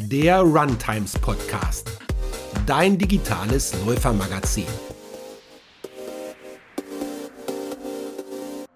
der Runtimes Podcast, dein digitales Läufermagazin.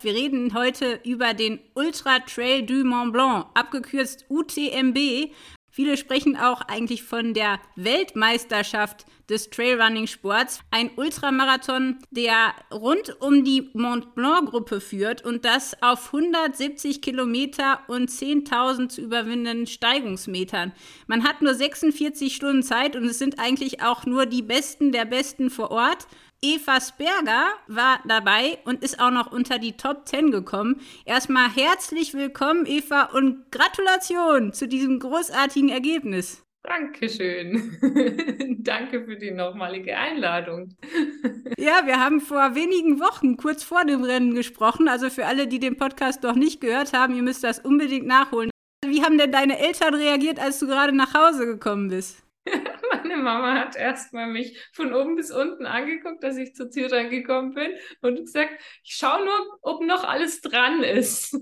Wir reden heute über den Ultra Trail du Mont Blanc, abgekürzt UTMB. Viele sprechen auch eigentlich von der Weltmeisterschaft des Trailrunning-Sports. Ein Ultramarathon, der rund um die Mont Blanc-Gruppe führt und das auf 170 Kilometer und 10.000 zu überwindenden Steigungsmetern. Man hat nur 46 Stunden Zeit und es sind eigentlich auch nur die Besten der Besten vor Ort. Eva Sperger war dabei und ist auch noch unter die Top 10 gekommen. Erstmal herzlich willkommen, Eva, und Gratulation zu diesem großartigen Ergebnis. Dankeschön. Danke für die nochmalige Einladung. ja, wir haben vor wenigen Wochen kurz vor dem Rennen gesprochen. Also für alle, die den Podcast noch nicht gehört haben, ihr müsst das unbedingt nachholen. Wie haben denn deine Eltern reagiert, als du gerade nach Hause gekommen bist? Meine Mama hat erstmal mich von oben bis unten angeguckt, dass ich zur Tür reingekommen bin und gesagt, ich schaue nur, ob noch alles dran ist.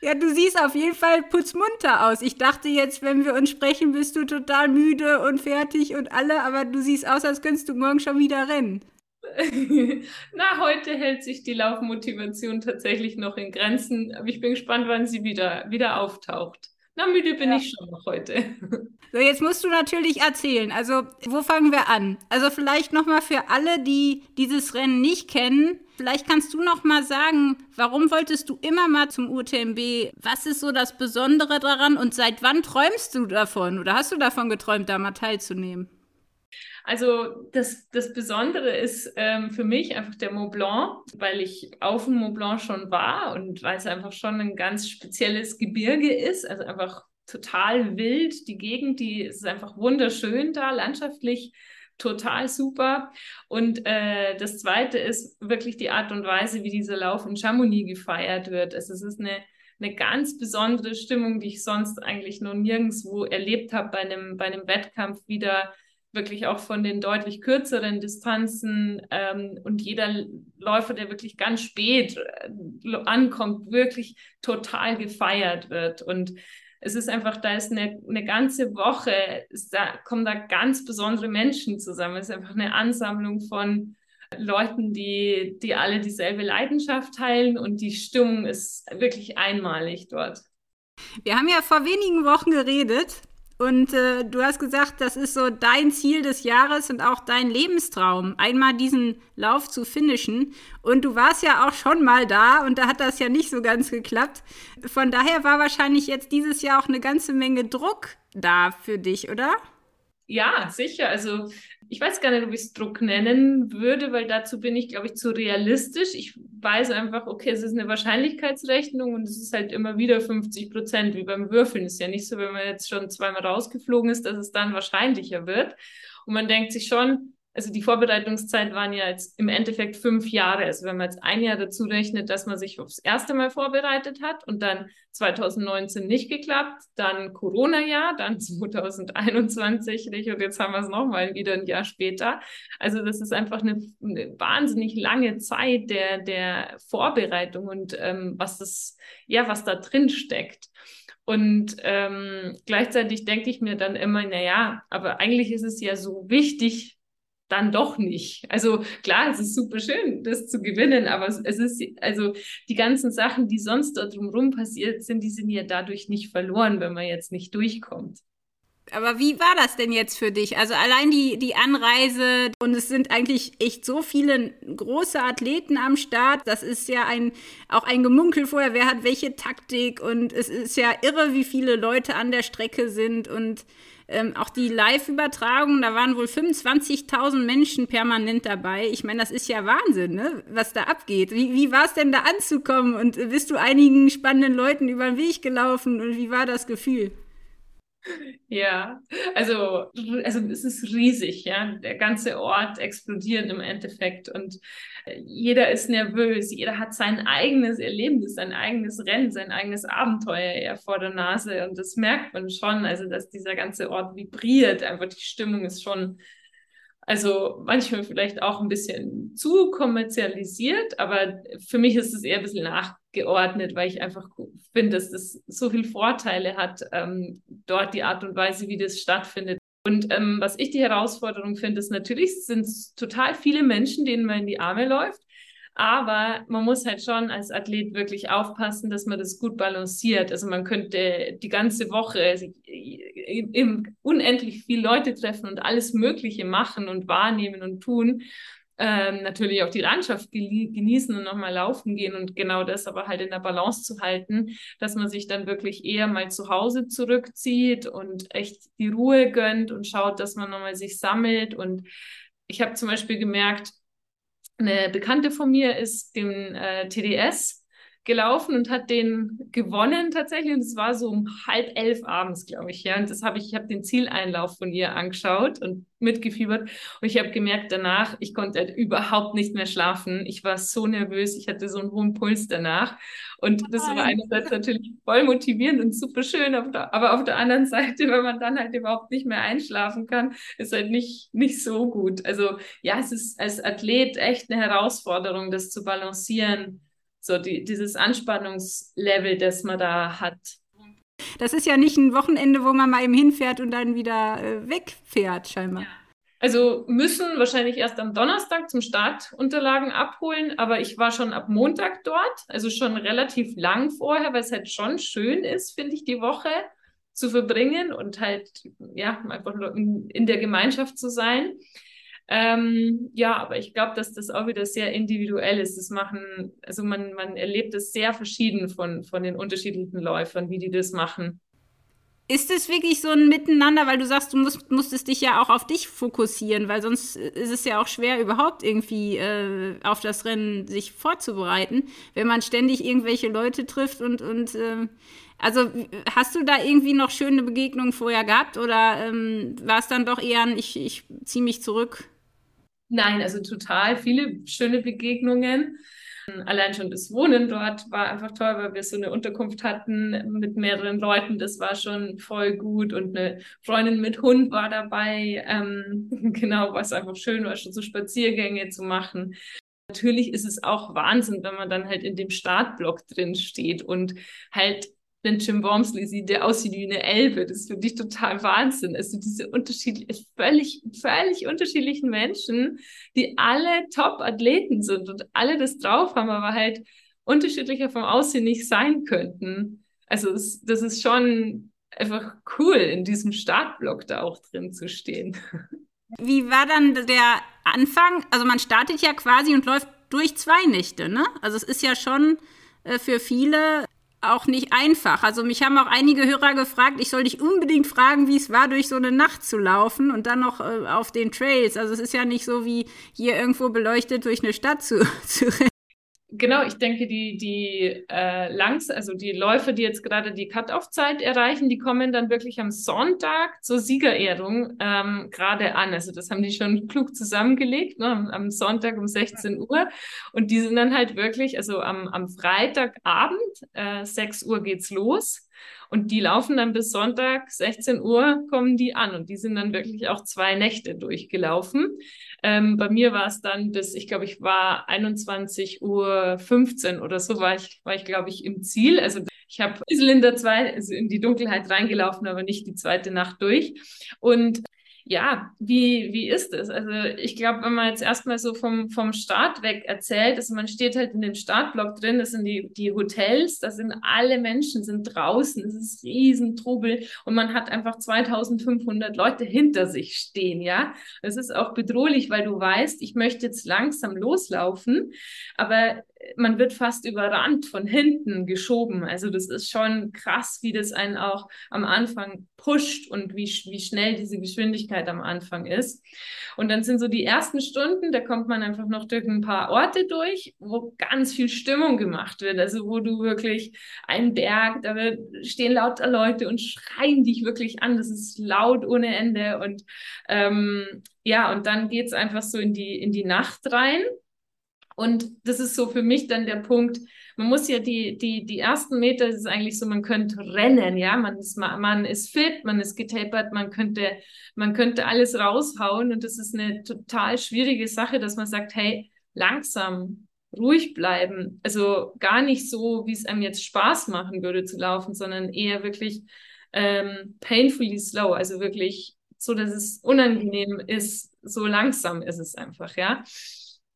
ja, du siehst auf jeden Fall putzmunter aus. Ich dachte jetzt, wenn wir uns sprechen, bist du total müde und fertig und alle, aber du siehst aus, als könntest du morgen schon wieder rennen. Na, heute hält sich die Laufmotivation tatsächlich noch in Grenzen, aber ich bin gespannt, wann sie wieder, wieder auftaucht. Na, müde bin ja. ich schon noch heute. So, jetzt musst du natürlich erzählen. Also, wo fangen wir an? Also, vielleicht nochmal für alle, die dieses Rennen nicht kennen. Vielleicht kannst du nochmal sagen, warum wolltest du immer mal zum UTMB? Was ist so das Besondere daran und seit wann träumst du davon? Oder hast du davon geträumt, da mal teilzunehmen? Also das, das Besondere ist ähm, für mich einfach der Mont Blanc, weil ich auf dem Mont Blanc schon war und weil es einfach schon ein ganz spezielles Gebirge ist, also einfach total wild. Die Gegend, die ist einfach wunderschön da, landschaftlich total super. Und äh, das Zweite ist wirklich die Art und Weise, wie dieser Lauf in Chamonix gefeiert wird. Also es ist eine eine ganz besondere Stimmung, die ich sonst eigentlich noch nirgendwo erlebt habe bei einem, bei einem Wettkampf wieder wirklich auch von den deutlich kürzeren Distanzen ähm, und jeder Läufer, der wirklich ganz spät äh, ankommt, wirklich total gefeiert wird. Und es ist einfach, da ist eine, eine ganze Woche, da kommen da ganz besondere Menschen zusammen. Es ist einfach eine Ansammlung von Leuten, die, die alle dieselbe Leidenschaft teilen und die Stimmung ist wirklich einmalig dort. Wir haben ja vor wenigen Wochen geredet und äh, du hast gesagt, das ist so dein Ziel des Jahres und auch dein Lebenstraum, einmal diesen Lauf zu finishen. Und du warst ja auch schon mal da und da hat das ja nicht so ganz geklappt. Von daher war wahrscheinlich jetzt dieses Jahr auch eine ganze Menge Druck da für dich, oder? Ja, sicher. Also ich weiß gar nicht, ob ich es Druck nennen würde, weil dazu bin ich, glaube ich, zu realistisch. Ich weiß einfach, okay, es ist eine Wahrscheinlichkeitsrechnung und es ist halt immer wieder 50 Prozent, wie beim Würfeln. Ist ja nicht so, wenn man jetzt schon zweimal rausgeflogen ist, dass es dann wahrscheinlicher wird. Und man denkt sich schon, also die Vorbereitungszeit waren ja jetzt im Endeffekt fünf Jahre. Also wenn man jetzt ein Jahr dazu rechnet, dass man sich aufs erste Mal vorbereitet hat und dann 2019 nicht geklappt, dann Corona-Jahr, dann 2021 nicht und jetzt haben wir es nochmal wieder ein Jahr später. Also das ist einfach eine, eine wahnsinnig lange Zeit der, der Vorbereitung und ähm, was das, ja, was da drin steckt. Und ähm, gleichzeitig denke ich mir dann immer, na ja, aber eigentlich ist es ja so wichtig, dann doch nicht. Also klar, es ist super schön, das zu gewinnen, aber es ist, also die ganzen Sachen, die sonst da drumherum passiert sind, die sind ja dadurch nicht verloren, wenn man jetzt nicht durchkommt. Aber wie war das denn jetzt für dich? Also allein die, die Anreise und es sind eigentlich echt so viele große Athleten am Start. Das ist ja ein, auch ein Gemunkel vorher, wer hat welche Taktik und es ist ja irre, wie viele Leute an der Strecke sind und ähm, auch die Live-Übertragung, da waren wohl 25.000 Menschen permanent dabei. Ich meine, das ist ja Wahnsinn, ne? was da abgeht. Wie, wie war es denn da anzukommen und bist du einigen spannenden Leuten über den Weg gelaufen und wie war das Gefühl? Ja, also, also es ist riesig, ja. Der ganze Ort explodiert im Endeffekt und äh, jeder ist nervös, jeder hat sein eigenes Erlebnis, sein eigenes Rennen, sein eigenes Abenteuer eher vor der Nase. Und das merkt man schon, also dass dieser ganze Ort vibriert, einfach die Stimmung ist schon also manchmal vielleicht auch ein bisschen zu kommerzialisiert, aber für mich ist es eher ein bisschen nach, geordnet, weil ich einfach finde, dass das so viele Vorteile hat, ähm, dort die Art und Weise, wie das stattfindet. Und ähm, was ich die Herausforderung finde, ist natürlich, sind total viele Menschen, denen man in die Arme läuft. Aber man muss halt schon als Athlet wirklich aufpassen, dass man das gut balanciert. Also man könnte die ganze Woche im unendlich viele Leute treffen und alles Mögliche machen und wahrnehmen und tun ähm, natürlich auch die Landschaft genießen und nochmal laufen gehen und genau das aber halt in der Balance zu halten, dass man sich dann wirklich eher mal zu Hause zurückzieht und echt die Ruhe gönnt und schaut, dass man nochmal sich sammelt. Und ich habe zum Beispiel gemerkt, eine Bekannte von mir ist dem äh, TDS gelaufen und hat den gewonnen tatsächlich. Und es war so um halb elf abends, glaube ich. Ja, und das habe ich, ich habe den Zieleinlauf von ihr angeschaut und mitgefiebert. Und ich habe gemerkt danach, ich konnte halt überhaupt nicht mehr schlafen. Ich war so nervös, ich hatte so einen hohen Puls danach. Und das war einerseits natürlich voll motivierend und super schön, aber auf der anderen Seite, wenn man dann halt überhaupt nicht mehr einschlafen kann, ist halt nicht, nicht so gut. Also ja, es ist als Athlet echt eine Herausforderung, das zu balancieren so die, dieses Anspannungslevel, das man da hat. Das ist ja nicht ein Wochenende, wo man mal eben hinfährt und dann wieder äh, wegfährt, scheinbar. Ja. Also müssen wahrscheinlich erst am Donnerstag zum Start Unterlagen abholen, aber ich war schon ab Montag dort, also schon relativ lang vorher, weil es halt schon schön ist, finde ich, die Woche zu verbringen und halt, ja, einfach in, in der Gemeinschaft zu sein. Ähm, ja, aber ich glaube, dass das auch wieder sehr individuell ist. Das machen, also man, man erlebt es sehr verschieden von, von den unterschiedlichen Läufern, wie die das machen. Ist es wirklich so ein Miteinander, weil du sagst, du musst, musstest dich ja auch auf dich fokussieren, weil sonst ist es ja auch schwer, überhaupt irgendwie äh, auf das Rennen sich vorzubereiten, wenn man ständig irgendwelche Leute trifft und, und äh, also hast du da irgendwie noch schöne Begegnungen vorher gehabt oder ähm, war es dann doch eher ein, ich, ich ziehe mich zurück? Nein, also total viele schöne Begegnungen. Allein schon das Wohnen dort war einfach toll, weil wir so eine Unterkunft hatten mit mehreren Leuten. Das war schon voll gut. Und eine Freundin mit Hund war dabei. Ähm, genau, was einfach schön war, schon so Spaziergänge zu machen. Natürlich ist es auch Wahnsinn, wenn man dann halt in dem Startblock drin steht und halt wenn Jim Wormsley sieht, der aussieht wie eine Elbe. Das finde ich total Wahnsinn. Also diese unterschiedlichen, völlig, völlig unterschiedlichen Menschen, die alle Top-Athleten sind und alle das drauf haben, aber halt unterschiedlicher vom Aussehen nicht sein könnten. Also es, das ist schon einfach cool, in diesem Startblock da auch drin zu stehen. Wie war dann der Anfang? Also man startet ja quasi und läuft durch zwei Nächte, ne? Also es ist ja schon äh, für viele auch nicht einfach. Also mich haben auch einige Hörer gefragt, ich soll dich unbedingt fragen, wie es war, durch so eine Nacht zu laufen und dann noch äh, auf den Trails. Also es ist ja nicht so wie hier irgendwo beleuchtet durch eine Stadt zu, zu rennen. Genau, ich denke, die, die äh, Langs, also die Läufer, die jetzt gerade die Cut-Off-Zeit erreichen, die kommen dann wirklich am Sonntag zur Siegerehrung ähm, gerade an. Also das haben die schon klug zusammengelegt, ne, am, am, Sonntag um 16 Uhr. Und die sind dann halt wirklich, also am, am Freitagabend, äh, 6 Uhr geht's los. Und die laufen dann bis Sonntag 16 Uhr, kommen die an. Und die sind dann wirklich auch zwei Nächte durchgelaufen. Ähm, bei mir war es dann bis, ich glaube, ich war 21 Uhr 15 oder so, war ich, war ich glaube ich, im Ziel. Also ich habe ein bisschen in der zwei, also in die Dunkelheit reingelaufen, aber nicht die zweite Nacht durch. Und ja, wie, wie ist es? Also ich glaube, wenn man jetzt erstmal so vom, vom Start weg erzählt, also man steht halt in dem Startblock drin, das sind die, die Hotels, da sind alle Menschen sind draußen, es ist riesen Trubel und man hat einfach 2500 Leute hinter sich stehen, ja. Es ist auch bedrohlich, weil du weißt, ich möchte jetzt langsam loslaufen, aber man wird fast überrannt von hinten geschoben. Also das ist schon krass, wie das einen auch am Anfang pusht und wie, wie schnell diese Geschwindigkeit am Anfang ist. Und dann sind so die ersten Stunden, da kommt man einfach noch durch ein paar Orte durch, wo ganz viel Stimmung gemacht wird. Also wo du wirklich einen Berg, da wird, stehen lauter Leute und schreien dich wirklich an. Das ist laut ohne Ende. Und ähm, ja, und dann geht's einfach so in die, in die Nacht rein. Und das ist so für mich dann der Punkt, man muss ja die, die, die ersten Meter, das ist eigentlich so, man könnte rennen, ja, man ist, man ist fit, man ist getapert, man könnte, man könnte alles raushauen und das ist eine total schwierige Sache, dass man sagt, hey, langsam, ruhig bleiben. Also gar nicht so, wie es einem jetzt Spaß machen würde zu laufen, sondern eher wirklich ähm, painfully slow, also wirklich so, dass es unangenehm ist, so langsam ist es einfach, ja.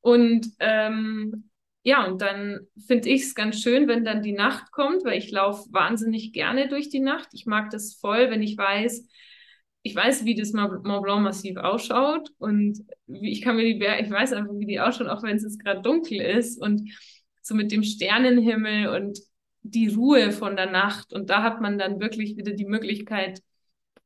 Und ähm, ja, und dann finde ich es ganz schön, wenn dann die Nacht kommt, weil ich laufe wahnsinnig gerne durch die Nacht. Ich mag das voll, wenn ich weiß, ich weiß, wie das Mont Blanc Massiv ausschaut und ich kann mir die Berge, ich weiß einfach, wie die ausschauen, auch wenn es jetzt gerade dunkel ist und so mit dem Sternenhimmel und die Ruhe von der Nacht. Und da hat man dann wirklich wieder die Möglichkeit,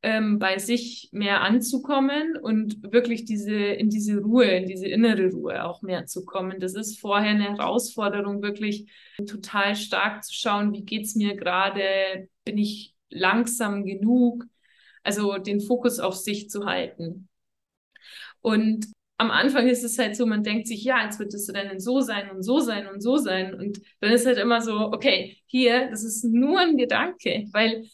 ähm, bei sich mehr anzukommen und wirklich diese, in diese Ruhe, in diese innere Ruhe auch mehr zu kommen. Das ist vorher eine Herausforderung, wirklich total stark zu schauen, wie geht's mir gerade, bin ich langsam genug, also den Fokus auf sich zu halten. Und am Anfang ist es halt so, man denkt sich, ja, jetzt wird das Rennen so sein und so sein und so sein. Und dann ist halt immer so, okay, hier, das ist nur ein Gedanke, weil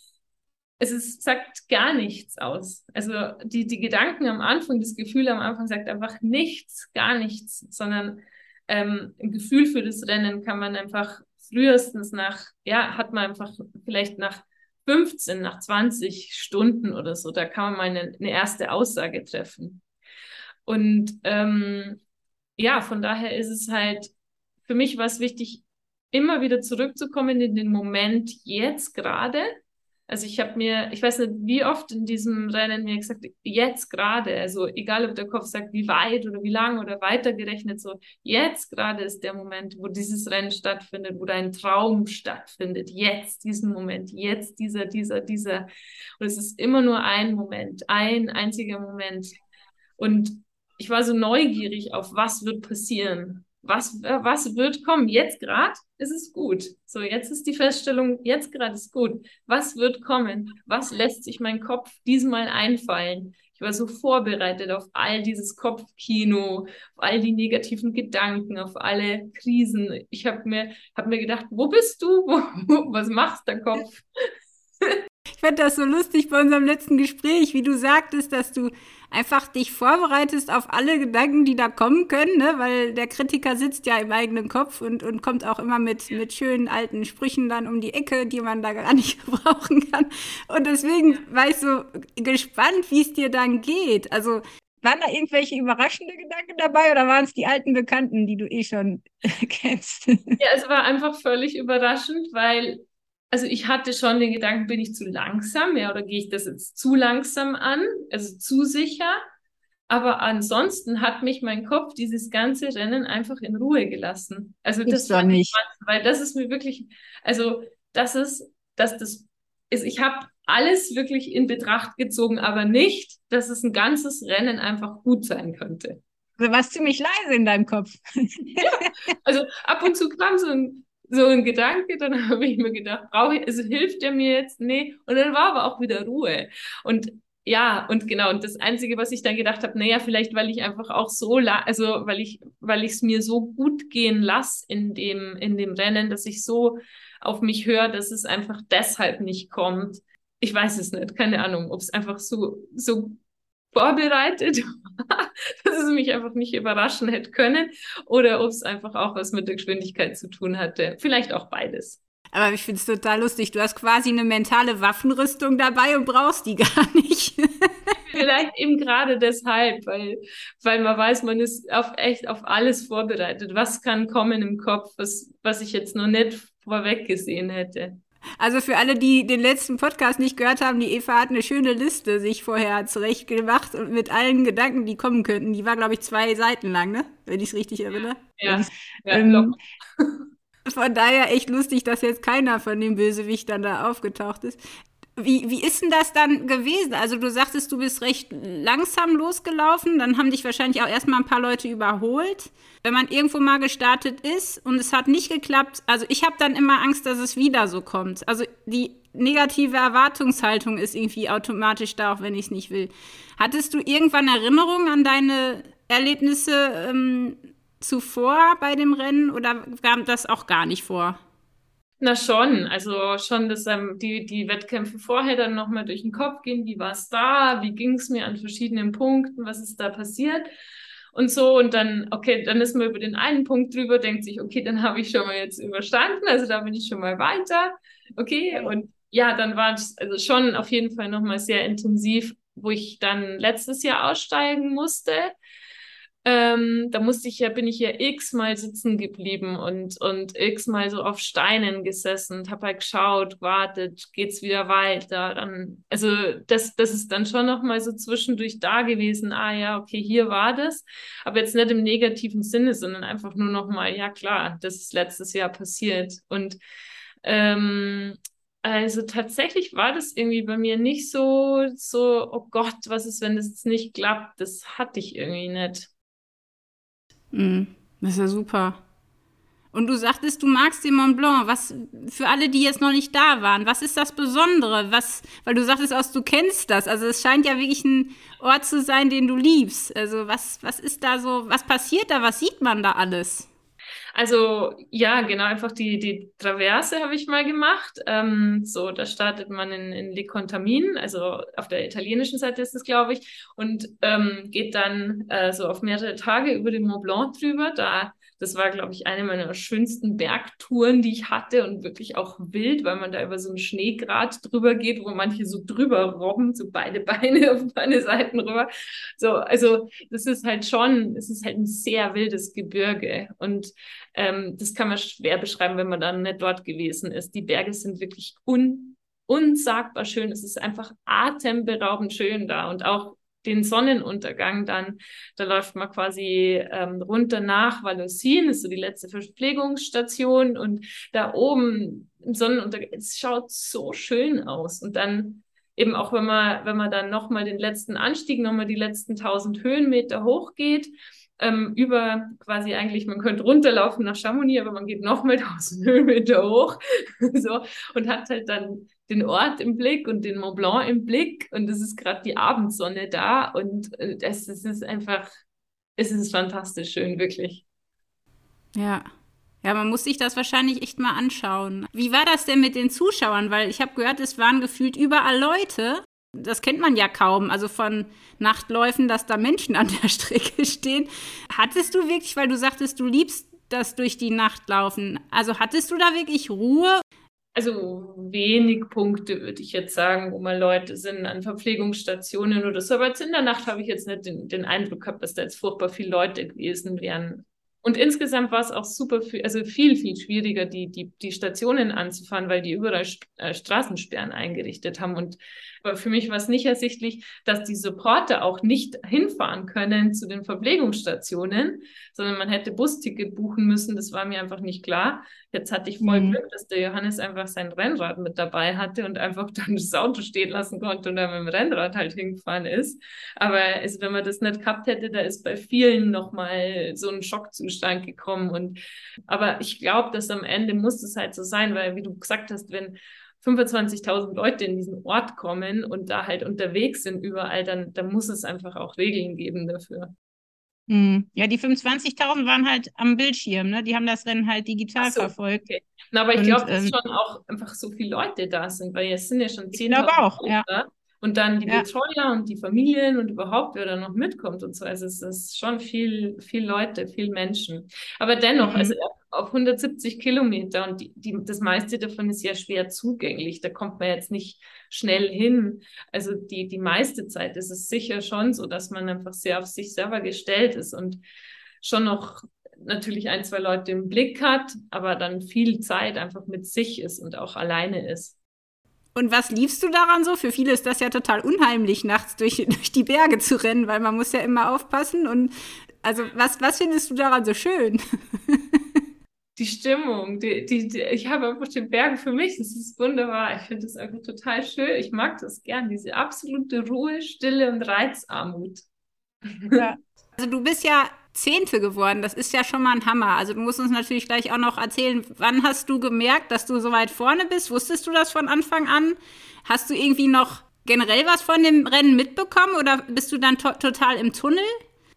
es ist, sagt gar nichts aus. Also die, die Gedanken am Anfang, das Gefühl am Anfang sagt einfach nichts, gar nichts, sondern ähm, ein Gefühl für das Rennen kann man einfach frühestens nach, ja, hat man einfach vielleicht nach 15, nach 20 Stunden oder so, da kann man mal eine, eine erste Aussage treffen. Und ähm, ja, von daher ist es halt, für mich war es wichtig, immer wieder zurückzukommen in den Moment jetzt gerade also ich habe mir, ich weiß nicht, wie oft in diesem Rennen mir gesagt, jetzt gerade, also egal ob der Kopf sagt, wie weit oder wie lang oder weiter gerechnet, so jetzt gerade ist der Moment, wo dieses Rennen stattfindet, wo dein Traum stattfindet, jetzt diesen Moment, jetzt dieser, dieser, dieser. Und es ist immer nur ein Moment, ein einziger Moment. Und ich war so neugierig auf, was wird passieren was, äh, was wird kommen? Jetzt gerade ist es gut. So, jetzt ist die Feststellung, jetzt gerade ist gut. Was wird kommen? Was lässt sich mein Kopf diesmal einfallen? Ich war so vorbereitet auf all dieses Kopfkino, auf all die negativen Gedanken, auf alle Krisen. Ich habe mir, hab mir gedacht, wo bist du? was machst der Kopf? Ich fand das so lustig bei unserem letzten Gespräch, wie du sagtest, dass du einfach dich vorbereitest auf alle Gedanken, die da kommen können, ne? weil der Kritiker sitzt ja im eigenen Kopf und, und kommt auch immer mit, mit schönen alten Sprüchen dann um die Ecke, die man da gar nicht gebrauchen kann. Und deswegen war ich so gespannt, wie es dir dann geht. Also waren da irgendwelche überraschende Gedanken dabei oder waren es die alten Bekannten, die du eh schon kennst? Ja, es war einfach völlig überraschend, weil also ich hatte schon den Gedanken, bin ich zu langsam, ja, oder gehe ich das jetzt zu langsam an, also zu sicher. Aber ansonsten hat mich mein Kopf dieses ganze Rennen einfach in Ruhe gelassen. Also das doch nicht, weil das ist mir wirklich, also das ist, dass das ist, ich habe alles wirklich in Betracht gezogen, aber nicht, dass es ein ganzes Rennen einfach gut sein könnte. Du warst ziemlich leise in deinem Kopf. ja, also ab und zu kam so ein so ein Gedanke, dann habe ich mir gedacht, brauche ich, also hilft der mir jetzt? Nee. Und dann war aber auch wieder Ruhe. Und ja, und genau, und das Einzige, was ich dann gedacht habe, naja, vielleicht, weil ich einfach auch so, also weil ich, weil ich es mir so gut gehen lasse in dem, in dem Rennen, dass ich so auf mich höre, dass es einfach deshalb nicht kommt. Ich weiß es nicht, keine Ahnung, ob es einfach so, so vorbereitet dass es mich einfach nicht überraschen hätte können oder ob es einfach auch was mit der Geschwindigkeit zu tun hatte. Vielleicht auch beides. Aber ich finde es total lustig. Du hast quasi eine mentale Waffenrüstung dabei und brauchst die gar nicht. Vielleicht eben gerade deshalb, weil, weil man weiß, man ist auf echt auf alles vorbereitet. Was kann kommen im Kopf, was, was ich jetzt noch nicht vorweg gesehen hätte. Also für alle, die den letzten Podcast nicht gehört haben, die Eva hat eine schöne Liste sich vorher zurecht gemacht und mit allen Gedanken, die kommen könnten. Die war, glaube ich, zwei Seiten lang, ne? Wenn ich es richtig erinnere. Ja, ja ähm, Von daher echt lustig, dass jetzt keiner von den Bösewichtern da aufgetaucht ist. Wie, wie ist denn das dann gewesen? Also du sagtest, du bist recht langsam losgelaufen, dann haben dich wahrscheinlich auch erstmal ein paar Leute überholt. Wenn man irgendwo mal gestartet ist und es hat nicht geklappt, also ich habe dann immer Angst, dass es wieder so kommt. Also die negative Erwartungshaltung ist irgendwie automatisch da, auch wenn ich es nicht will. Hattest du irgendwann Erinnerungen an deine Erlebnisse ähm, zuvor bei dem Rennen oder kam das auch gar nicht vor? Na schon, also schon, dass ähm, die, die Wettkämpfe vorher dann nochmal durch den Kopf gehen, wie war es da, wie ging es mir an verschiedenen Punkten, was ist da passiert. und so. Und dann, okay, dann ist man über den einen Punkt drüber, denkt sich, okay, dann habe ich schon mal jetzt überstanden, also da bin ich schon mal weiter. Okay, und ja, dann war es also schon auf jeden Fall nochmal sehr intensiv, wo ich dann letztes Jahr aussteigen musste. Ähm, da musste ich ja, bin ich ja x-mal sitzen geblieben und, und x-mal so auf Steinen gesessen und habe halt geschaut, wartet, geht's wieder weiter. Dann, also das, das ist dann schon nochmal so zwischendurch da gewesen. Ah ja, okay, hier war das. Aber jetzt nicht im negativen Sinne, sondern einfach nur nochmal, ja klar, das ist letztes Jahr passiert. Und ähm, also tatsächlich war das irgendwie bei mir nicht so, so, oh Gott, was ist, wenn das jetzt nicht klappt? Das hatte ich irgendwie nicht. Mm, das ist ja super. Und du sagtest, du magst den Mont Blanc. Was für alle, die jetzt noch nicht da waren, was ist das Besondere? Was, weil du sagtest auch, du kennst das. Also es scheint ja wirklich ein Ort zu sein, den du liebst. Also was, was ist da so, was passiert da, was sieht man da alles? Also ja, genau, einfach die, die Traverse habe ich mal gemacht. Ähm, so, da startet man in, in Le Contamin, also auf der italienischen Seite ist es, glaube ich, und ähm, geht dann äh, so auf mehrere Tage über den Mont Blanc drüber. Da das war, glaube ich, eine meiner schönsten Bergtouren, die ich hatte und wirklich auch wild, weil man da über so einen Schneegrat drüber geht, wo manche so drüber robben, so beide Beine auf beide Seiten rüber. So, also das ist halt schon, es ist halt ein sehr wildes Gebirge und ähm, das kann man schwer beschreiben, wenn man dann nicht dort gewesen ist. Die Berge sind wirklich un unsagbar schön. Es ist einfach atemberaubend schön da und auch den Sonnenuntergang dann, da läuft man quasi ähm, runter nach Valosin, ist so die letzte Verpflegungsstation und da oben im Sonnenuntergang, es schaut so schön aus. Und dann eben auch, wenn man, wenn man dann nochmal den letzten Anstieg, nochmal die letzten 1000 Höhenmeter hochgeht, ähm, über quasi eigentlich, man könnte runterlaufen nach Chamonix, aber man geht nochmal 1000 Höhenmeter hoch so, und hat halt dann den Ort im Blick und den Mont Blanc im Blick und es ist gerade die Abendsonne da und es, es ist einfach, es ist fantastisch schön, wirklich. Ja. Ja, man muss sich das wahrscheinlich echt mal anschauen. Wie war das denn mit den Zuschauern? Weil ich habe gehört, es waren gefühlt überall Leute. Das kennt man ja kaum, also von Nachtläufen, dass da Menschen an der Strecke stehen. Hattest du wirklich, weil du sagtest, du liebst das durch die Nacht laufen, also hattest du da wirklich Ruhe also wenig Punkte, würde ich jetzt sagen, wo mal Leute sind an Verpflegungsstationen oder so. Aber jetzt in der Nacht habe ich jetzt nicht den, den Eindruck gehabt, dass da jetzt furchtbar viele Leute gewesen wären. Und insgesamt war es auch super viel, also viel, viel schwieriger, die, die, die Stationen anzufahren, weil die überall äh, Straßensperren eingerichtet haben. Und aber für mich war es nicht ersichtlich, dass die Supporter auch nicht hinfahren können zu den Verpflegungsstationen, sondern man hätte Busticket buchen müssen. Das war mir einfach nicht klar. Jetzt hatte ich voll mhm. Glück, dass der Johannes einfach sein Rennrad mit dabei hatte und einfach dann das Auto stehen lassen konnte und dann mit dem Rennrad halt hingefahren ist. Aber es, wenn man das nicht gehabt hätte, da ist bei vielen nochmal so ein Schockzustand gekommen. Und aber ich glaube, dass am Ende muss es halt so sein, weil wie du gesagt hast, wenn 25.000 Leute in diesen Ort kommen und da halt unterwegs sind überall, dann, dann muss es einfach auch Regeln geben dafür. Hm. Ja, die 25.000 waren halt am Bildschirm, ne? Die haben das Rennen halt digital so, verfolgt. Okay. Na, aber ich glaube, dass ähm, schon auch einfach so viele Leute da sind, weil es sind ja schon 10.000 Ich glaube auch, ja. Und dann die ja. Betreuer und die Familien und überhaupt, wer da noch mitkommt und so. Also es ist schon viel, viel Leute, viel Menschen. Aber dennoch, mhm. also auf 170 Kilometer und die, die, das meiste davon ist ja schwer zugänglich. Da kommt man jetzt nicht schnell hin. Also die, die meiste Zeit ist es sicher schon so, dass man einfach sehr auf sich selber gestellt ist und schon noch natürlich ein, zwei Leute im Blick hat, aber dann viel Zeit einfach mit sich ist und auch alleine ist. Und was liebst du daran so? Für viele ist das ja total unheimlich, nachts durch, durch die Berge zu rennen, weil man muss ja immer aufpassen. Und also was, was findest du daran so schön? die Stimmung, die, die, die, ich habe einfach den Bergen für mich, das ist wunderbar. Ich finde das einfach total schön. Ich mag das gern, diese absolute Ruhe, Stille und Reizarmut. Ja. Also du bist ja Zehnte geworden. Das ist ja schon mal ein Hammer. Also du musst uns natürlich gleich auch noch erzählen, wann hast du gemerkt, dass du so weit vorne bist? Wusstest du das von Anfang an? Hast du irgendwie noch generell was von dem Rennen mitbekommen oder bist du dann to total im Tunnel?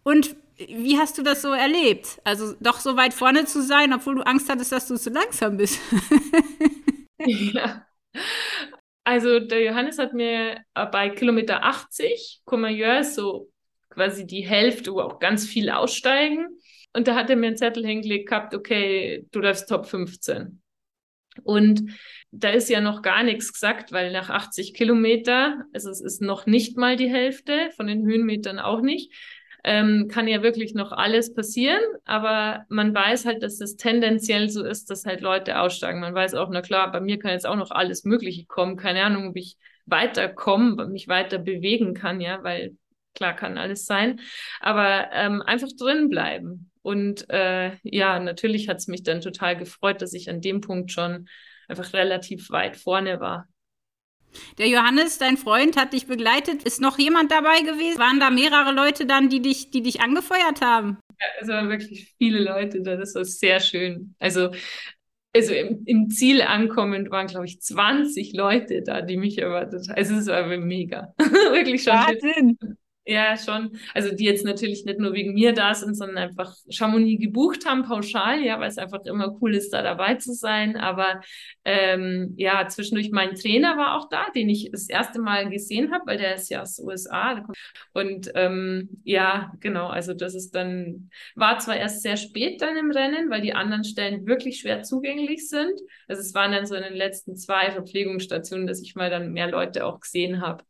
Und wie hast du das so erlebt? Also doch so weit vorne zu sein, obwohl du Angst hattest, dass du zu langsam bist. ja. Also der Johannes hat mir bei Kilometer 80, Courmayeur so quasi die Hälfte, wo auch ganz viel aussteigen. Und da hat er mir einen Zettel hingelegt gehabt, okay, du darfst Top 15. Und da ist ja noch gar nichts gesagt, weil nach 80 Kilometer, also es ist noch nicht mal die Hälfte, von den Höhenmetern auch nicht, ähm, kann ja wirklich noch alles passieren, aber man weiß halt, dass es tendenziell so ist, dass halt Leute aussteigen. Man weiß auch, na klar, bei mir kann jetzt auch noch alles Mögliche kommen. Keine Ahnung, ob ich weiterkomme, mich weiter bewegen kann, ja, weil klar kann alles sein, aber ähm, einfach drin bleiben. Und äh, ja, natürlich hat es mich dann total gefreut, dass ich an dem Punkt schon einfach relativ weit vorne war. Der Johannes, dein Freund, hat dich begleitet. Ist noch jemand dabei gewesen? Waren da mehrere Leute dann, die dich, die dich angefeuert haben? Ja, es waren wirklich viele Leute da. Das war sehr schön. Also, also im, im Ziel ankommend waren, glaube ich, 20 Leute da, die mich erwartet haben. Also es war mega. wirklich schon. Wahnsinn. Ja, schon. Also die jetzt natürlich nicht nur wegen mir da sind, sondern einfach Chamonix gebucht haben, pauschal, ja, weil es einfach immer cool ist, da dabei zu sein. Aber ähm, ja, zwischendurch mein Trainer war auch da, den ich das erste Mal gesehen habe, weil der ist ja aus den USA. Und ähm, ja, genau, also das ist dann, war zwar erst sehr spät dann im Rennen, weil die anderen Stellen wirklich schwer zugänglich sind. Also es waren dann so in den letzten zwei Verpflegungsstationen, dass ich mal dann mehr Leute auch gesehen habe.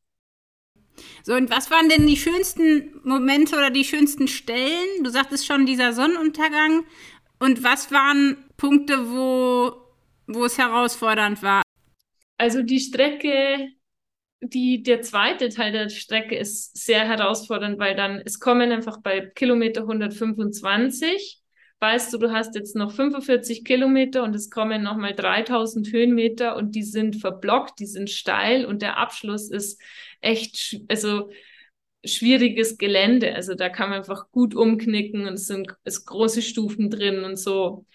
So, und was waren denn die schönsten Momente oder die schönsten Stellen? Du sagtest schon, dieser Sonnenuntergang. Und was waren Punkte, wo, wo es herausfordernd war? Also die Strecke, die, der zweite Teil der Strecke ist sehr herausfordernd, weil dann, es kommen einfach bei Kilometer 125, weißt du, du hast jetzt noch 45 Kilometer und es kommen nochmal 3000 Höhenmeter und die sind verblockt, die sind steil und der Abschluss ist echt, also schwieriges Gelände. Also da kann man einfach gut umknicken und es sind es große Stufen drin und so.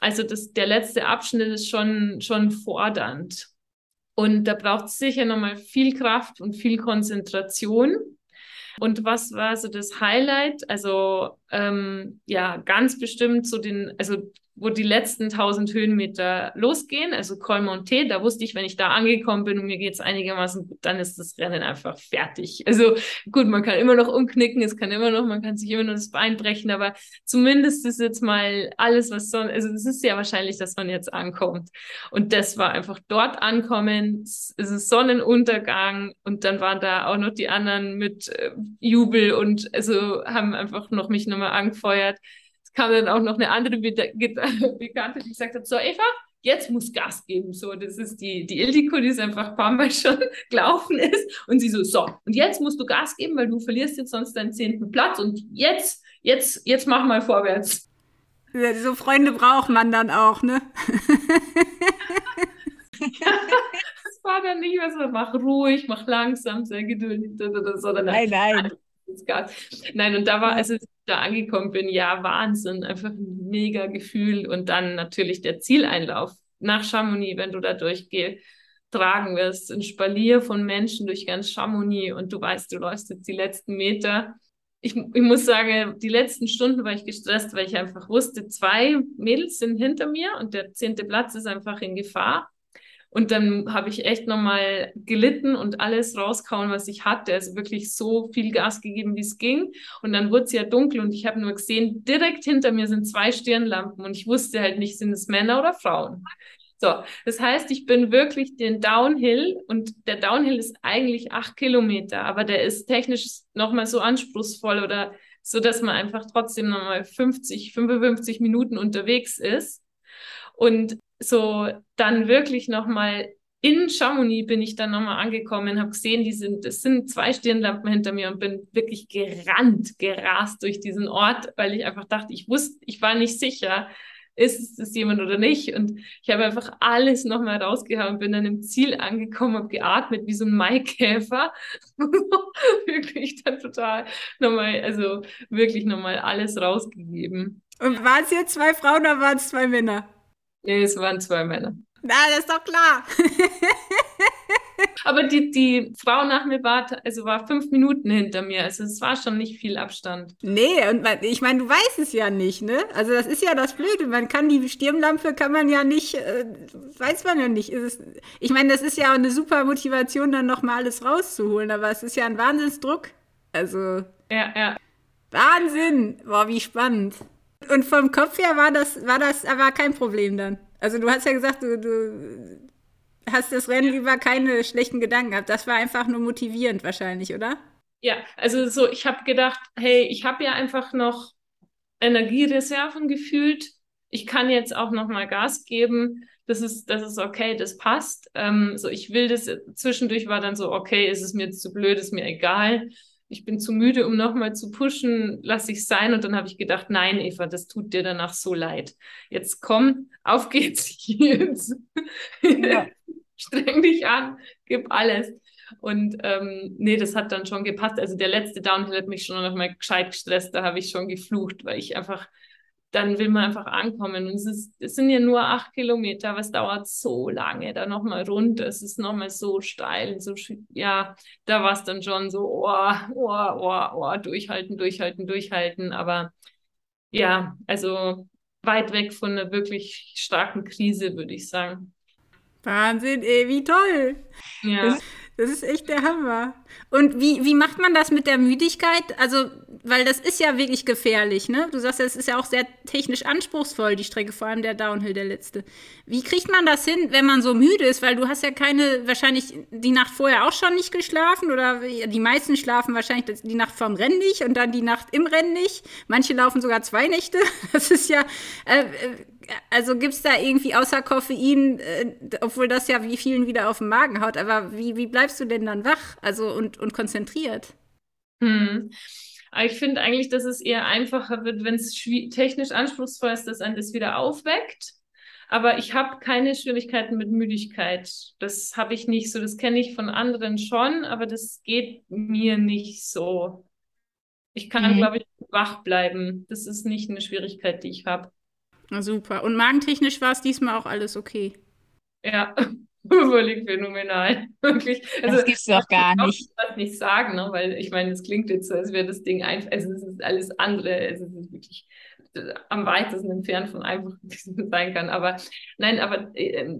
Also das, der letzte Abschnitt ist schon, schon fordernd. Und da braucht es sicher nochmal viel Kraft und viel Konzentration. Und was war so das Highlight? Also ähm, ja, ganz bestimmt so den, also wo die letzten 1000 Höhenmeter losgehen, also Col Monte, da wusste ich, wenn ich da angekommen bin und mir geht es einigermaßen gut, dann ist das Rennen einfach fertig. Also gut, man kann immer noch umknicken, es kann immer noch, man kann sich immer noch das Bein brechen, aber zumindest ist jetzt mal alles, was sonst, also es ist ja wahrscheinlich, dass man jetzt ankommt. Und das war einfach dort ankommen, es ist Sonnenuntergang und dann waren da auch noch die anderen mit äh, Jubel und also haben einfach noch mich nochmal angefeuert kam dann auch noch eine andere Bekannte, die gesagt hat, so Eva, jetzt muss Gas geben. So, das ist die, die Ildiko, die ist einfach ein paar Mal schon gelaufen ist. Und sie so, so, und jetzt musst du Gas geben, weil du verlierst jetzt sonst deinen zehnten Platz. Und jetzt, jetzt, jetzt mach mal vorwärts. So Freunde braucht man dann auch, ne? das war dann nicht mehr so, mach ruhig, mach langsam, sehr geduldig, sondern nein, nein. Nein, und da war, als ich da angekommen bin, ja, Wahnsinn, einfach ein mega Gefühl. Und dann natürlich der Zieleinlauf nach Chamonix, wenn du da durchgetragen wirst, ein Spalier von Menschen durch ganz Chamonix und du weißt, du läufst jetzt die letzten Meter. Ich, ich muss sagen, die letzten Stunden war ich gestresst, weil ich einfach wusste, zwei Mädels sind hinter mir und der zehnte Platz ist einfach in Gefahr. Und dann habe ich echt nochmal gelitten und alles rauskauen, was ich hatte. Also wirklich so viel Gas gegeben, wie es ging. Und dann wurde es ja dunkel und ich habe nur gesehen, direkt hinter mir sind zwei Stirnlampen und ich wusste halt nicht, sind es Männer oder Frauen. So, das heißt, ich bin wirklich den Downhill und der Downhill ist eigentlich acht Kilometer, aber der ist technisch nochmal so anspruchsvoll oder so, dass man einfach trotzdem nochmal 50, 55 Minuten unterwegs ist. Und so dann wirklich nochmal in Chamonix bin ich dann nochmal angekommen, habe gesehen, die sind, es sind zwei Stirnlampen hinter mir und bin wirklich gerannt, gerast durch diesen Ort, weil ich einfach dachte, ich wusste, ich war nicht sicher, ist es jemand oder nicht. Und ich habe einfach alles nochmal rausgehauen, bin dann im Ziel angekommen, habe geatmet wie so ein Maikäfer. wirklich dann total nochmal, also wirklich nochmal alles rausgegeben. Und waren es jetzt zwei Frauen oder waren es zwei Männer? Nee, es waren zwei Männer. Na, das ist doch klar. Aber die, die Frau nach mir war, also war fünf Minuten hinter mir. Also es war schon nicht viel Abstand. Nee, und man, ich meine, du weißt es ja nicht, ne? Also das ist ja das Blöde. Man kann die Stirnlampe kann man ja nicht, äh, weiß man ja nicht. Es, ich meine, das ist ja auch eine super Motivation, dann nochmal alles rauszuholen, aber es ist ja ein Wahnsinnsdruck. Also. Ja, ja. Wahnsinn! Boah, wie spannend. Und vom Kopf her war das, war das aber kein Problem dann. Also du hast ja gesagt, du, du hast das Rennen über keine schlechten Gedanken gehabt. Das war einfach nur motivierend wahrscheinlich, oder? Ja, also so, ich habe gedacht, hey, ich habe ja einfach noch Energiereserven gefühlt. Ich kann jetzt auch noch mal Gas geben. Das ist, das ist okay, das passt. Ähm, so, ich will das. Zwischendurch war dann so, okay, ist es mir zu blöd, ist mir egal ich bin zu müde, um nochmal zu pushen, lasse ich sein. Und dann habe ich gedacht, nein, Eva, das tut dir danach so leid. Jetzt komm, auf geht's jetzt. Ja. Streng dich an, gib alles. Und ähm, nee, das hat dann schon gepasst. Also der letzte Downhill hat mich schon noch mal gescheit gestresst. Da habe ich schon geflucht, weil ich einfach dann will man einfach ankommen. Und es, ist, es sind ja nur acht Kilometer, aber es dauert so lange, da nochmal runter. Es ist nochmal so steil. So, ja, da war es dann schon so, oh, oh, oh, oh, durchhalten, durchhalten, durchhalten. Aber ja, also weit weg von einer wirklich starken Krise, würde ich sagen. Wahnsinn, ey, wie toll. Ja. Das, das ist echt der Hammer. Und wie, wie macht man das mit der Müdigkeit? Also, weil das ist ja wirklich gefährlich, ne? Du sagst ja, es ist ja auch sehr technisch anspruchsvoll, die Strecke, vor allem der Downhill, der letzte. Wie kriegt man das hin, wenn man so müde ist? Weil du hast ja keine, wahrscheinlich die Nacht vorher auch schon nicht geschlafen oder die meisten schlafen wahrscheinlich die Nacht vorm Rennen nicht und dann die Nacht im Rennen nicht. Manche laufen sogar zwei Nächte. Das ist ja, äh, äh also gibt es da irgendwie außer Koffein, äh, obwohl das ja wie vielen wieder auf den Magen haut, aber wie, wie bleibst du denn dann wach also und, und konzentriert? Hm. Ich finde eigentlich, dass es eher einfacher wird, wenn es technisch anspruchsvoll ist, dass ein das wieder aufweckt. Aber ich habe keine Schwierigkeiten mit Müdigkeit. Das habe ich nicht so. Das kenne ich von anderen schon, aber das geht mir nicht so. Ich kann, mhm. glaube ich, wach bleiben. Das ist nicht eine Schwierigkeit, die ich habe. Na super. Und magentechnisch war es diesmal auch alles okay. Ja, völlig phänomenal. Wirklich. Also, das gibt's doch gar nicht. Ich das nicht sagen, ne? weil ich meine, es klingt jetzt so, als wäre das Ding einfach, also es ist alles andere, es ist wirklich äh, am weitesten entfernt von einfach sein kann. Aber nein, aber äh,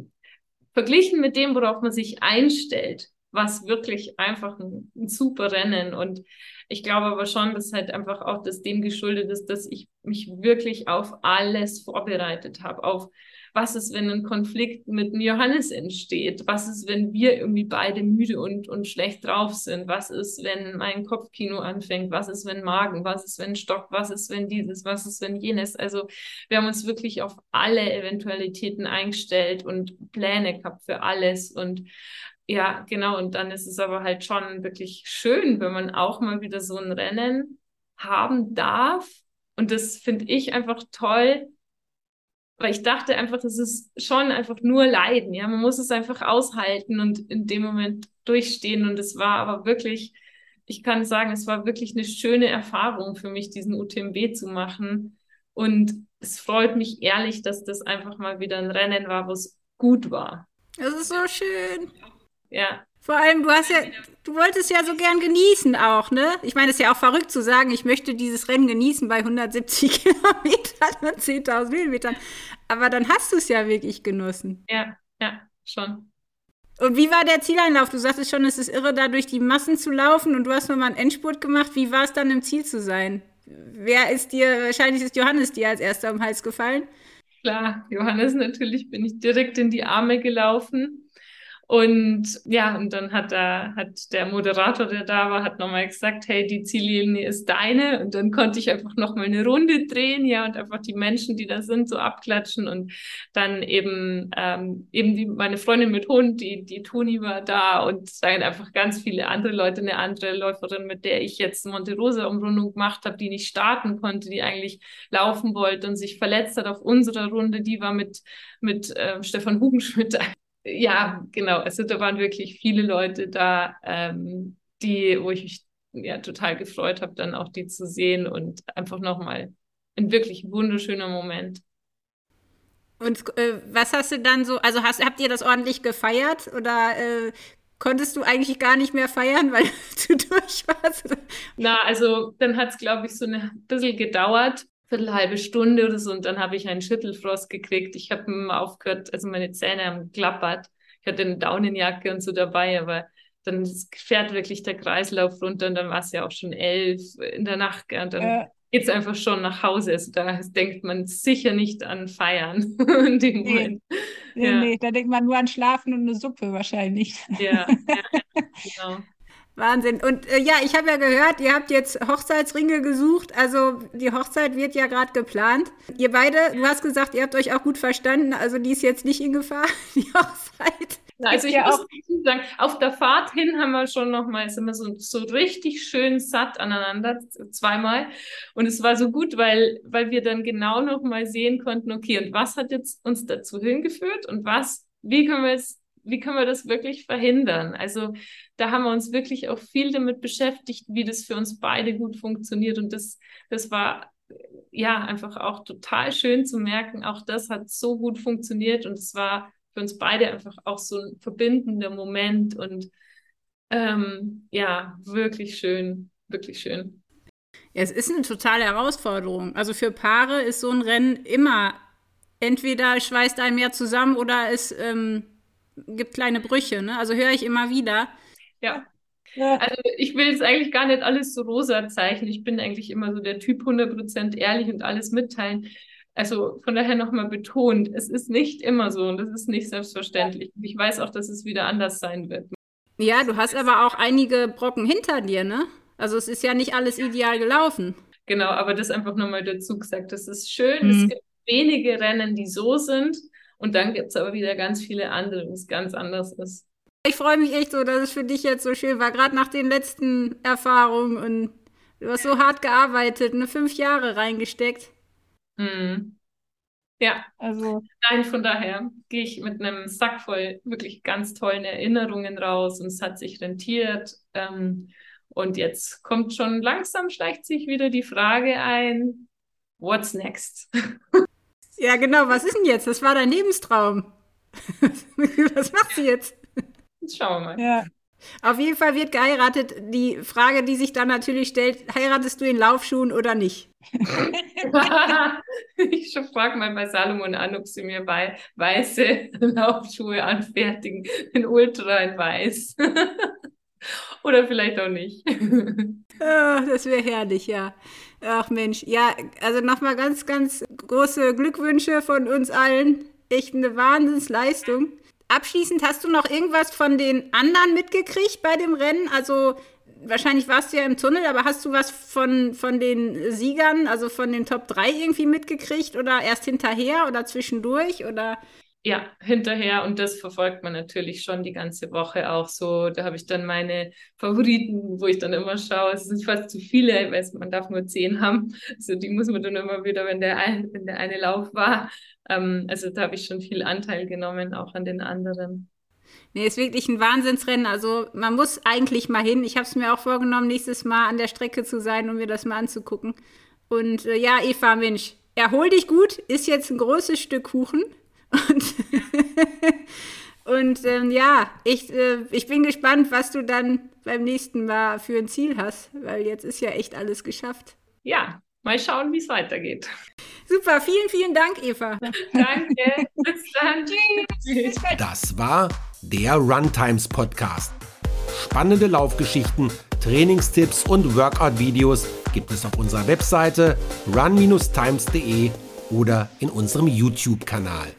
verglichen mit dem, worauf man sich einstellt, was wirklich einfach ein, ein super Rennen. Und ich glaube aber schon, dass halt einfach auch das dem geschuldet ist, dass ich mich wirklich auf alles vorbereitet habe, auf was ist, wenn ein Konflikt mit dem Johannes entsteht? Was ist, wenn wir irgendwie beide müde und, und schlecht drauf sind? Was ist, wenn mein Kopfkino anfängt? Was ist, wenn Magen? Was ist, wenn Stock? Was ist, wenn dieses? Was ist, wenn jenes? Also wir haben uns wirklich auf alle Eventualitäten eingestellt und Pläne gehabt für alles und ja, genau. Und dann ist es aber halt schon wirklich schön, wenn man auch mal wieder so ein Rennen haben darf. Und das finde ich einfach toll, weil ich dachte einfach, das ist schon einfach nur Leiden. Ja, man muss es einfach aushalten und in dem Moment durchstehen. Und es war aber wirklich, ich kann sagen, es war wirklich eine schöne Erfahrung für mich, diesen UTMB zu machen. Und es freut mich ehrlich, dass das einfach mal wieder ein Rennen war, wo es gut war. Das ist so schön. Ja. Vor allem, du hast ja, du wolltest ja so gern genießen auch, ne? Ich meine, es ist ja auch verrückt zu sagen, ich möchte dieses Rennen genießen bei 170 Kilometern und 10.000 Höhenmetern. Aber dann hast du es ja wirklich genossen. Ja, ja, schon. Und wie war der Zieleinlauf? Du sagtest schon, es ist irre, da durch die Massen zu laufen und du hast nochmal einen Endspurt gemacht. Wie war es dann im Ziel zu sein? Wer ist dir, wahrscheinlich ist Johannes dir als erster um den Hals gefallen? Klar, Johannes natürlich bin ich direkt in die Arme gelaufen. Und ja, und dann hat da, hat der Moderator, der da war, hat nochmal gesagt, hey, die Ziellinie ist deine. Und dann konnte ich einfach nochmal eine Runde drehen, ja, und einfach die Menschen, die da sind, so abklatschen. Und dann eben, ähm, eben die, meine Freundin mit Hund, die, die Toni war da und dann einfach ganz viele andere Leute, eine andere Läuferin, mit der ich jetzt Monte Rosa Umrundung gemacht habe, die nicht starten konnte, die eigentlich laufen wollte und sich verletzt hat auf unserer Runde, die war mit, mit äh, Stefan Hugenschmidt ja, genau. Also da waren wirklich viele Leute da, ähm, die, wo ich mich ja total gefreut habe, dann auch die zu sehen und einfach nochmal ein wirklich wunderschöner Moment. Und äh, was hast du dann so, also hast, habt ihr das ordentlich gefeiert oder äh, konntest du eigentlich gar nicht mehr feiern, weil du durch warst? Na, also dann hat es, glaube ich, so ein bisschen gedauert, halbe Stunde oder so und dann habe ich einen Schüttelfrost gekriegt. Ich habe aufgehört, also meine Zähne haben geklappert. Ich hatte eine Daunenjacke und so dabei, aber dann fährt wirklich der Kreislauf runter und dann war es ja auch schon elf in der Nacht. Und dann äh. geht es einfach schon nach Hause. Also da denkt man sicher nicht an Feiern in dem nee. Moment. Nee, ja. nee, da denkt man nur an Schlafen und eine Suppe wahrscheinlich. Ja, ja genau. Wahnsinn. Und äh, ja, ich habe ja gehört, ihr habt jetzt Hochzeitsringe gesucht. Also die Hochzeit wird ja gerade geplant. Ihr beide, du hast gesagt, ihr habt euch auch gut verstanden. Also die ist jetzt nicht in Gefahr, die Hochzeit. Also ich ja muss sagen, auf der Fahrt hin haben wir schon nochmal, sind wir so, so richtig schön satt aneinander, zweimal. Und es war so gut, weil, weil wir dann genau nochmal sehen konnten, okay, und was hat jetzt uns dazu hingeführt und was, wie können wir es wie können wir das wirklich verhindern? Also da haben wir uns wirklich auch viel damit beschäftigt, wie das für uns beide gut funktioniert. Und das, das war ja einfach auch total schön zu merken, auch das hat so gut funktioniert und es war für uns beide einfach auch so ein verbindender Moment und ähm, ja, wirklich schön, wirklich schön. Es ist eine totale Herausforderung. Also für Paare ist so ein Rennen immer entweder schweißt ein mehr zusammen oder es ähm, gibt kleine Brüche. Ne? Also höre ich immer wieder. Ja. ja. Also ich will jetzt eigentlich gar nicht alles so rosa zeichnen. Ich bin eigentlich immer so der Typ 100% ehrlich und alles mitteilen. Also von daher nochmal betont, es ist nicht immer so und das ist nicht selbstverständlich. Ja. Ich weiß auch, dass es wieder anders sein wird. Ja, du hast aber auch einige Brocken hinter dir, ne? Also es ist ja nicht alles ideal gelaufen. Genau, aber das einfach nochmal dazu gesagt. Das ist schön. Mhm. Es gibt wenige Rennen, die so sind. Und dann gibt es aber wieder ganz viele andere, wo es ganz anders ist. Ich freue mich echt so, dass es für dich jetzt so schön war, gerade nach den letzten Erfahrungen und du hast so hart gearbeitet, eine fünf Jahre reingesteckt. Mhm. Ja, also nein, von daher gehe ich mit einem Sack voll wirklich ganz tollen Erinnerungen raus und es hat sich rentiert. Ähm, und jetzt kommt schon langsam, schleicht sich wieder die Frage ein, what's next? Ja, genau. Was ist denn jetzt? Das war dein Lebenstraum. Was machst du jetzt? Jetzt schauen wir mal. Ja. Auf jeden Fall wird geheiratet. Die Frage, die sich dann natürlich stellt, heiratest du in Laufschuhen oder nicht? ich frage mal bei Salomon an, ob sie mir bei weiße Laufschuhe anfertigen, in Ultra in weiß. oder vielleicht auch nicht. oh, das wäre herrlich, ja. Ach Mensch, ja, also nochmal ganz, ganz große Glückwünsche von uns allen. Echt eine Wahnsinnsleistung. Abschließend hast du noch irgendwas von den anderen mitgekriegt bei dem Rennen? Also wahrscheinlich warst du ja im Tunnel, aber hast du was von, von den Siegern, also von den Top 3 irgendwie mitgekriegt oder erst hinterher oder zwischendurch oder? Ja, hinterher und das verfolgt man natürlich schon die ganze Woche auch so. Da habe ich dann meine Favoriten, wo ich dann immer schaue. Es sind fast zu viele, weil man darf nur zehn haben. Also die muss man dann immer wieder, wenn der, ein, wenn der eine Lauf war. Ähm, also da habe ich schon viel Anteil genommen, auch an den anderen. Nee, ist wirklich ein Wahnsinnsrennen. Also man muss eigentlich mal hin. Ich habe es mir auch vorgenommen, nächstes Mal an der Strecke zu sein, um mir das mal anzugucken. Und äh, ja, Eva, Mensch, erhol dich gut. Ist jetzt ein großes Stück Kuchen. Und, und ähm, ja, ich, äh, ich bin gespannt, was du dann beim nächsten Mal für ein Ziel hast, weil jetzt ist ja echt alles geschafft. Ja, mal schauen, wie es weitergeht. Super, vielen, vielen Dank, Eva. Danke, bis dann. Tschüss. Das war der Runtimes Podcast. Spannende Laufgeschichten, Trainingstipps und Workout-Videos gibt es auf unserer Webseite run-times.de oder in unserem YouTube-Kanal.